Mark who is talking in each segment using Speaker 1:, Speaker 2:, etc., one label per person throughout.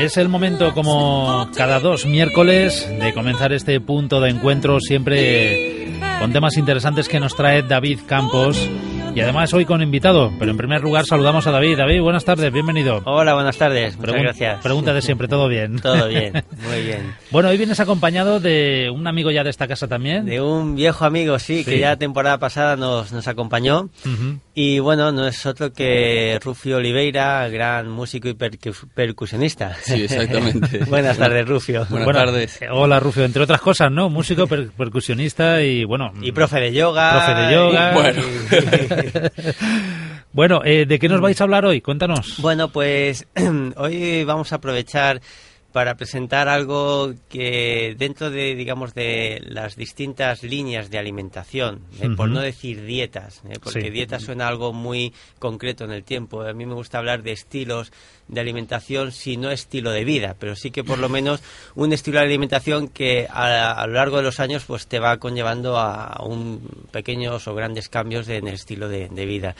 Speaker 1: Es el momento, como cada dos miércoles, de comenzar este punto de encuentro siempre con temas interesantes que nos trae David Campos y además hoy con invitado. Pero en primer lugar saludamos a David. David, buenas tardes, bienvenido.
Speaker 2: Hola, buenas tardes, muchas gracias.
Speaker 1: Pregunta de siempre, ¿todo bien?
Speaker 2: Todo bien, muy bien.
Speaker 1: bueno, hoy vienes acompañado de un amigo ya de esta casa también.
Speaker 2: De un viejo amigo, sí, que ya temporada pasada nos, nos acompañó. Y bueno, no es otro que Rufio Oliveira, gran músico y percusionista.
Speaker 3: Sí, exactamente.
Speaker 2: buenas tardes, Rufio.
Speaker 3: Buenas tardes.
Speaker 1: Hola, Rufio. Entre otras cosas, ¿no? Músico, percusionista y bueno...
Speaker 2: Y profe de yoga.
Speaker 1: Profe de yoga.
Speaker 3: bueno.
Speaker 1: bueno, eh, ¿de qué nos vais a hablar hoy? Cuéntanos.
Speaker 2: Bueno, pues hoy vamos a aprovechar para presentar algo que dentro de, digamos, de las distintas líneas de alimentación, eh, por no decir dietas, eh, porque dieta suena algo muy concreto en el tiempo. A mí me gusta hablar de estilos de alimentación, si no estilo de vida, pero sí que por lo menos un estilo de alimentación que a, lo largo de los años pues te va conllevando a, un pequeños o grandes cambios en el estilo de, vida.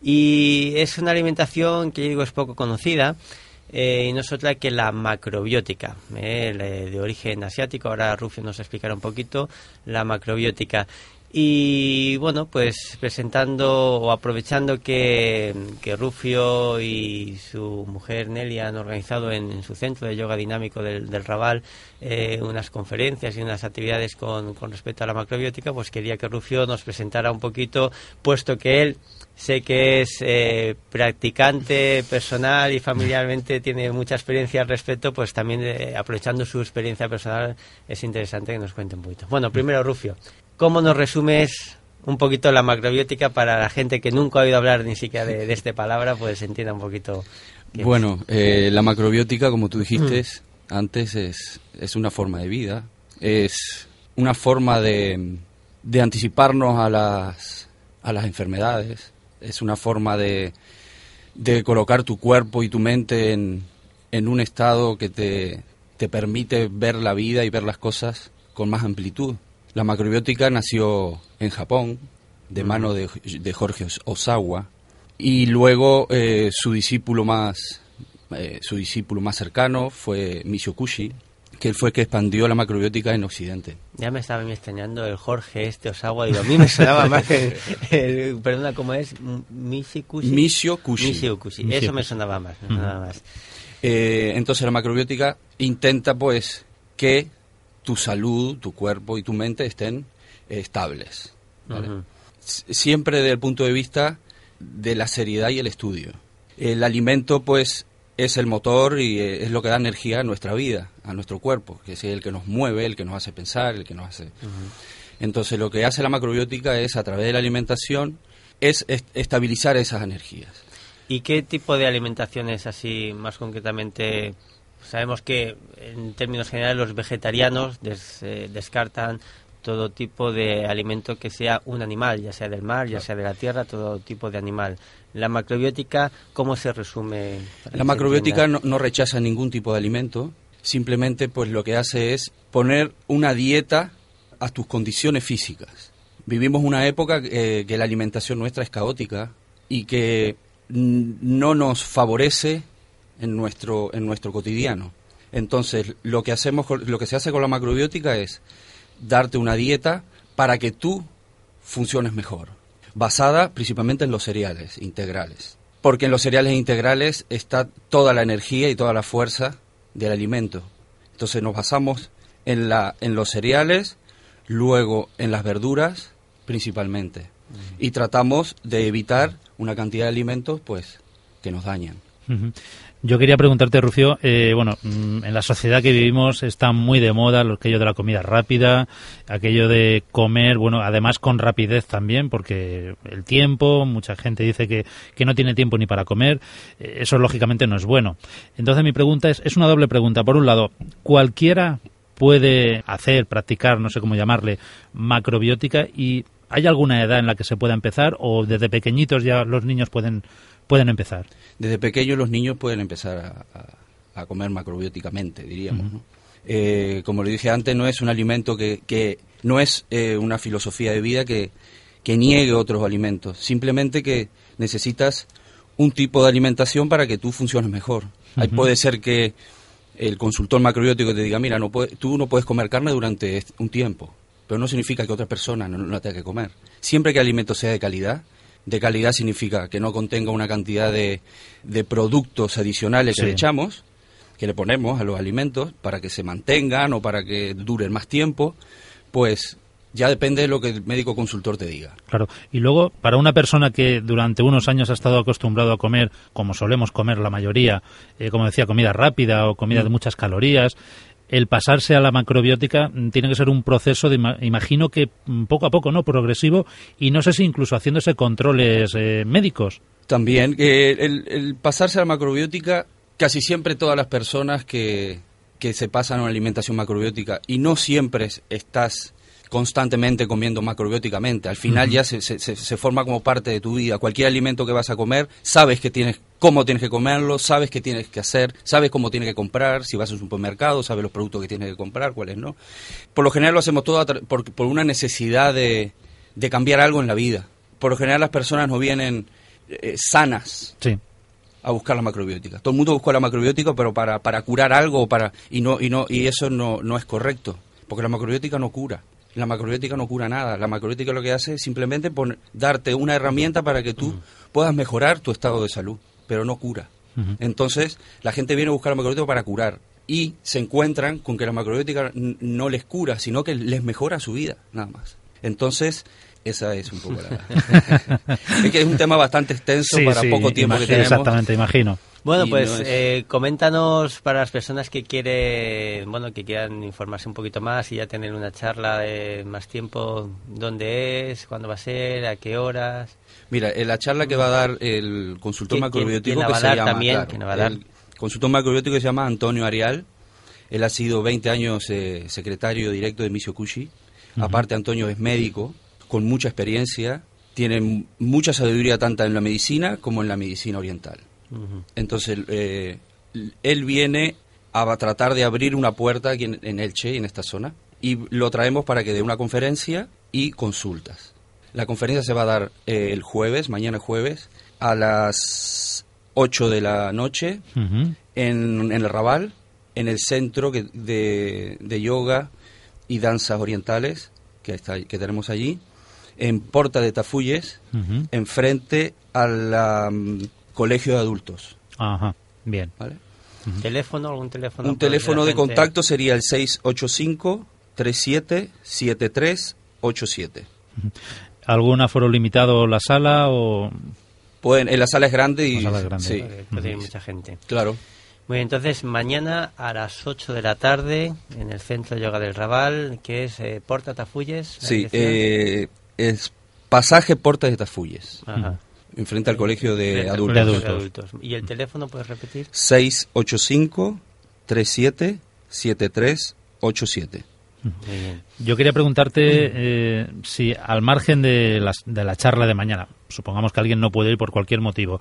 Speaker 2: Y es una alimentación que yo digo es poco conocida eh, y no es otra que la macrobiótica, eh, de origen asiático. Ahora Rufio nos explicará un poquito la macrobiótica. Y bueno, pues presentando o aprovechando que, Rufio y su mujer Nelly han organizado en, su centro de yoga dinámico del, del Raval eh, unas conferencias y unas actividades con, con respecto a la macrobiótica, pues quería que Rufio nos presentara un poquito, puesto que él sé que es eh, practicante personal y familiarmente tiene mucha experiencia al respecto, pues también eh, aprovechando su experiencia personal es interesante que nos cuente un poquito. Bueno, primero Rufio, ¿cómo nos resumes un poquito la macrobiótica para la gente que nunca ha oído hablar ni siquiera de, esta palabra, pues entienda un poquito?
Speaker 3: Bueno, eh, la macrobiótica, como tú dijiste mm. antes, es, es una forma de vida, es una forma de, de anticiparnos a las, a las enfermedades, es una forma de, de colocar tu cuerpo y tu mente en, en un estado que te, te permite ver la vida y ver las cosas con más amplitud. La macrobiótica nació en Japón, de mano de, de Jorge Osawa, y luego eh, su discípulo más eh, su discípulo más cercano fue Michio Kushi, que él fue que expandió la macrobiótica en Occidente.
Speaker 2: Ya me estaba extrañando el Jorge este Osawa, digo, a mí me sonaba más el, perdona, ¿cómo es? Mishikushi.
Speaker 3: Misio Kushi.
Speaker 2: Eso me sonaba más, más.
Speaker 3: Eh, entonces la macrobiótica intenta pues que tu salud, tu cuerpo y tu mente estén estables. Siempre desde el punto de vista de la seriedad y el estudio. El alimento pues es el motor y eh, es lo que da energía a nuestra vida, a nuestro cuerpo, que es el que nos mueve, el que nos hace pensar, el que nos hace... Entonces lo que hace la macrobiótica es, a través de la alimentación, es estabilizar esas energías.
Speaker 2: ¿Y qué tipo de alimentación es así, más concretamente? Sabemos que en términos generales los vegetarianos eh, descartan todo tipo de alimento que sea un animal, ya sea del mar, ya sea de la tierra, todo tipo de animal. La macrobiótica, ¿cómo se resume?
Speaker 3: La macrobiótica no, rechaza ningún tipo de alimento, simplemente pues lo que hace es poner una dieta a tus condiciones físicas. Vivimos una época eh, que la alimentación nuestra es caótica y que no nos favorece en nuestro en nuestro cotidiano. Entonces, lo que hacemos lo que se hace con la macrobiótica es darte una dieta para que tú funciones mejor, basada principalmente en los cereales integrales. Porque en los cereales integrales está toda la energía y toda la fuerza del alimento. Entonces nos basamos en, la, en los cereales, luego en las verduras principalmente. Y tratamos de evitar una cantidad de alimentos pues que nos dañan.
Speaker 1: Yo quería preguntarte, Rufio, eh, bueno, mm, en la sociedad que vivimos está muy de moda aquello de la comida rápida, aquello de comer, bueno, además con rapidez también, porque el tiempo, mucha gente dice que, que no tiene tiempo ni para comer, eh, eso lógicamente no es bueno. Entonces mi pregunta es, es una doble pregunta. Por un lado, ¿cualquiera puede hacer, practicar, no sé cómo llamarle, macrobiótica y ¿Hay alguna edad en la que se pueda empezar o desde pequeñitos ya los niños pueden, pueden empezar?
Speaker 3: Desde pequeños los niños pueden empezar a, comer macrobióticamente, diríamos. Eh, como le dije antes, no es un alimento que, que no es eh, una filosofía de vida que, que niegue otros alimentos, simplemente que necesitas un tipo de alimentación para que tú funciones mejor. Ahí puede ser que el consultor macrobiótico te diga, mira, no puede, tú no puedes comer carne durante un tiempo pero no significa que otra persona no, la tenga que comer. Siempre que el alimento sea de calidad, de calidad significa que no contenga una cantidad de, de productos adicionales que le echamos, que le ponemos a los alimentos para que se mantengan o para que duren más tiempo, pues ya depende de lo que el médico consultor te diga.
Speaker 1: Claro, y luego para una persona que durante unos años ha estado acostumbrado a comer, como solemos comer la mayoría, eh, como decía, comida rápida o comida de mm. muchas calorías, el pasarse a la macrobiótica tiene que ser un proceso, de, imagino que poco a poco, ¿no? Progresivo y no sé si incluso haciéndose controles eh, médicos.
Speaker 3: También, el, el, pasarse a la macrobiótica, casi siempre todas las personas que, que se pasan a una alimentación macrobiótica y no siempre estás constantemente comiendo macrobióticamente. Al final ya se, se, se, forma como parte de tu vida. Cualquier alimento que vas a comer, sabes que tienes cómo tienes que comerlo, sabes qué tienes que hacer, sabes cómo tienes que comprar, si vas a un supermercado, sabes los productos que tienes que comprar, cuáles no. Por lo general lo hacemos todo por, por, una necesidad de, de, cambiar algo en la vida. Por lo general las personas no vienen eh, sanas. a buscar la macrobiótica. Todo el mundo busca la macrobiótica, pero para, para curar algo para y no y no y eso no, no es correcto, porque la macrobiótica no cura. La macrobiótica no cura nada. La macrobiótica lo que hace es simplemente darte una herramienta para que tú puedas mejorar tu estado de salud, pero no cura. Entonces, la gente viene a buscar la macrobiótica para curar y se encuentran con que la macrobiótica no les cura, sino que les mejora su vida, nada más. Entonces, esa es un poco la... es que es un tema bastante extenso para poco tiempo que tenemos.
Speaker 1: Exactamente, imagino.
Speaker 2: Bueno, pues eh, coméntanos para las personas que quieren, bueno, que quieran informarse un poquito más y ya tener una charla de más tiempo, dónde es, cuándo va a ser, a qué horas.
Speaker 3: Mira, eh, la charla que va a dar el consultor macrobiótico que se llama, también, el consultor macrobiótico se llama Antonio Arial. Él ha sido 20 años eh, secretario directo de Misio Cushi. Aparte, Antonio es médico, con mucha experiencia, tiene mucha sabiduría tanto en la medicina como en la medicina oriental. Entonces, eh, él viene a tratar de abrir una puerta aquí en, Elche, en esta zona, y lo traemos para que dé una conferencia y consultas. La conferencia se va a dar eh, el jueves, mañana jueves, a las 8 de la noche, en, el Raval, en el centro de, yoga y danzas orientales que, está, que tenemos allí, en Porta de Tafuyes, enfrente a la colegio de adultos.
Speaker 1: Ajá, bien.
Speaker 2: ¿Teléfono? ¿Algún teléfono?
Speaker 3: Un teléfono de contacto sería el 685-377387.
Speaker 1: ¿Algún aforo limitado la sala o...?
Speaker 3: Pueden, en la sala es grande y...
Speaker 1: La sala es grande.
Speaker 2: Sí. Puede ir mucha gente.
Speaker 3: Claro.
Speaker 2: Muy entonces mañana a las 8 de la tarde en el Centro de Yoga del Raval, que es eh, Porta Tafulles.
Speaker 3: Sí, eh, es Pasaje Porta de Tafulles. Ajá enfrente al colegio de, adultos.
Speaker 2: ¿Y el teléfono puedes repetir?
Speaker 3: 685-377387.
Speaker 1: Yo quería preguntarte eh, si al margen de, de la charla de mañana, supongamos que alguien no puede ir por cualquier motivo,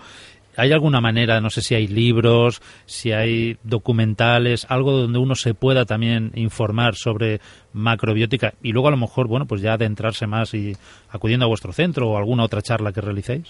Speaker 1: ¿hay alguna manera, no sé si hay libros, si hay documentales, algo donde uno se pueda también informar sobre macrobiótica y luego a lo mejor, bueno, pues ya adentrarse más y acudiendo a vuestro centro o alguna otra charla que realicéis?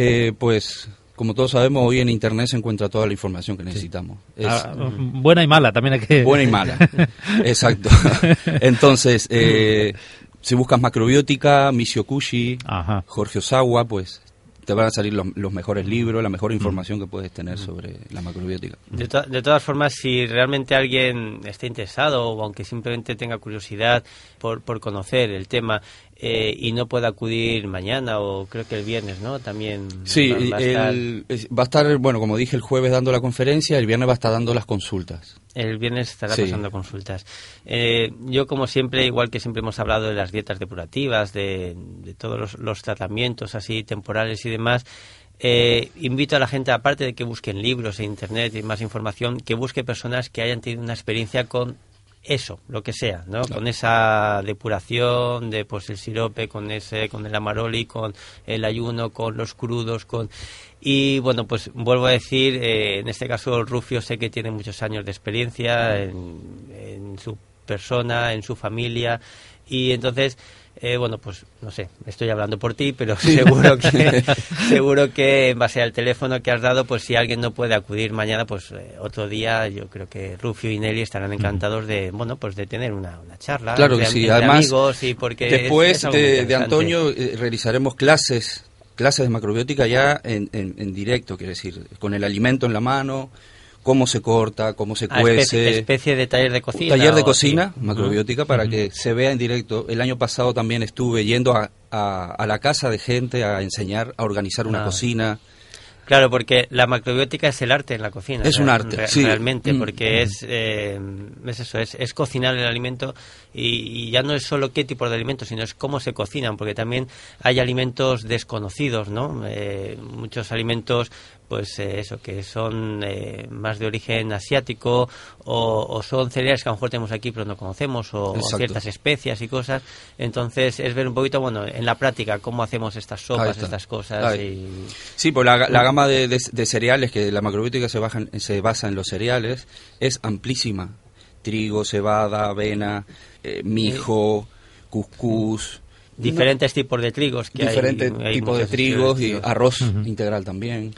Speaker 3: Eh, pues como todos sabemos, hoy en Internet se encuentra toda la información que necesitamos.
Speaker 1: Ah, buena y mala, también hay que...
Speaker 3: Buena y mala, exacto. Entonces, eh, si buscas macrobiótica, Misio Kushi, Jorge Osawa, pues te van a salir los, mejores libros, la mejor información que puedes tener sobre la macrobiótica.
Speaker 2: De, todas formas, si realmente alguien está interesado o aunque simplemente tenga curiosidad por, por conocer el tema, eh, y no puede acudir mañana o creo que el viernes, ¿no? También
Speaker 3: Sí,
Speaker 2: va, va a estar,
Speaker 3: el- va a estar, bueno, como dije, el jueves dando la conferencia, el viernes va a estar dando las consultas.
Speaker 2: el viernes estará
Speaker 3: Sí.
Speaker 2: pasando consultas. Eh, yo, como siempre, igual que siempre hemos hablado de las dietas depurativas, de, de todos los, los tratamientos así temporales y demás, eh, invito a la gente, aparte de que busquen libros en internet y más información, que busque personas que hayan tenido una experiencia con eso, lo que sea, ¿no? Con esa depuración de pues el sirope, con ese, con el amaroli, con el ayuno, con los crudos, con y bueno, pues vuelvo a decir, eh, en este caso Rufio sé que tiene muchos años de experiencia en, en su persona, en su familia y entonces eh, bueno, pues no sé, estoy hablando por ti, pero seguro que seguro que en base al teléfono que has dado, pues si alguien no puede acudir mañana, pues eh, otro día yo creo que Rufio y Nelly estarán encantados de bueno, pues de tener una, una charla
Speaker 3: Claro
Speaker 2: de,
Speaker 3: que sí, además,
Speaker 2: amigos y porque es-
Speaker 3: Después
Speaker 2: es
Speaker 3: de. Antonio eh, realizaremos clases, clases de macrobiótica ya en, en- en directo, quiere decir, con el alimento en la mano, cómo se corta, cómo se
Speaker 2: Ah,
Speaker 3: cuece.
Speaker 2: especie, especie de taller de cocina.
Speaker 3: taller de cocina,
Speaker 2: sí.
Speaker 3: macrobiótica, para que se vea en directo. El año pasado también estuve yendo a, a- a la casa de gente a enseñar a organizar una
Speaker 2: Ah.
Speaker 3: cocina.
Speaker 2: Claro, porque la macrobiótica es el arte en la cocina.
Speaker 3: Es un arte, sí.
Speaker 2: Realmente,
Speaker 3: Mm.
Speaker 2: porque es, eh, es eso, es, es cocinar el alimento y, y ya no es solo qué tipo de alimentos, sino es cómo se cocinan, porque también hay alimentos desconocidos, ¿no? Eh, muchos alimentos, pues eh, eso, que son eh, más de origen asiático o, o son cereales que a lo mejor tenemos aquí pero no conocemos o, ciertas especias y cosas. Entonces es ver un poquito, bueno, en la práctica cómo hacemos estas sopas, estas cosas y...
Speaker 3: Sí, pues la, la gama de, de- de cereales, que la macrobiótica se, baja se basa en los cereales, es amplísima. Trigo, cebada, avena, eh, mijo, cuscús.
Speaker 2: Diferentes tipos de trigos que hay-
Speaker 3: diferentes
Speaker 2: hay
Speaker 3: tipos de trigos y arroz integral también.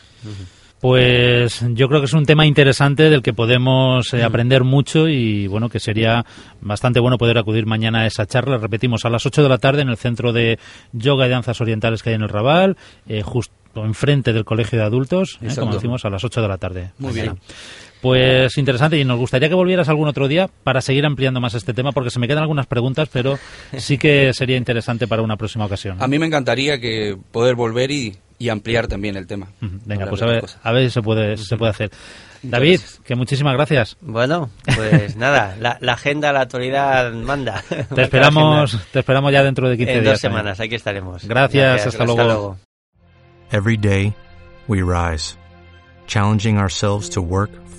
Speaker 1: Pues yo creo que es un tema interesante del que podemos eh, aprender mucho y bueno, que sería bastante bueno poder acudir mañana a esa charla. Repetimos, a las 8 de la tarde en el Centro de Yoga y Danzas Orientales que hay en el Raval, eh, justo enfrente del Colegio de Adultos, eh, como decimos, a las 8 de la tarde.
Speaker 3: Muy
Speaker 1: mañana.
Speaker 3: bien.
Speaker 1: Pues interesante y nos gustaría que volvieras algún otro día para seguir ampliando más este tema porque se me quedan algunas preguntas, pero sí que sería interesante para una próxima ocasión.
Speaker 3: A mí me encantaría que poder volver y, y ampliar también el tema.
Speaker 1: Venga, pues a ver, a ver si se puede, si se puede hacer. David, que muchísimas gracias.
Speaker 2: Bueno, pues nada, la, la agenda, la actualidad manda.
Speaker 1: Te esperamos, te esperamos ya dentro de 15
Speaker 2: en
Speaker 1: días.
Speaker 2: dos
Speaker 1: también.
Speaker 2: semanas, aquí estaremos.
Speaker 1: Gracias, hasta luego.
Speaker 4: Every day, we rise, challenging ourselves to work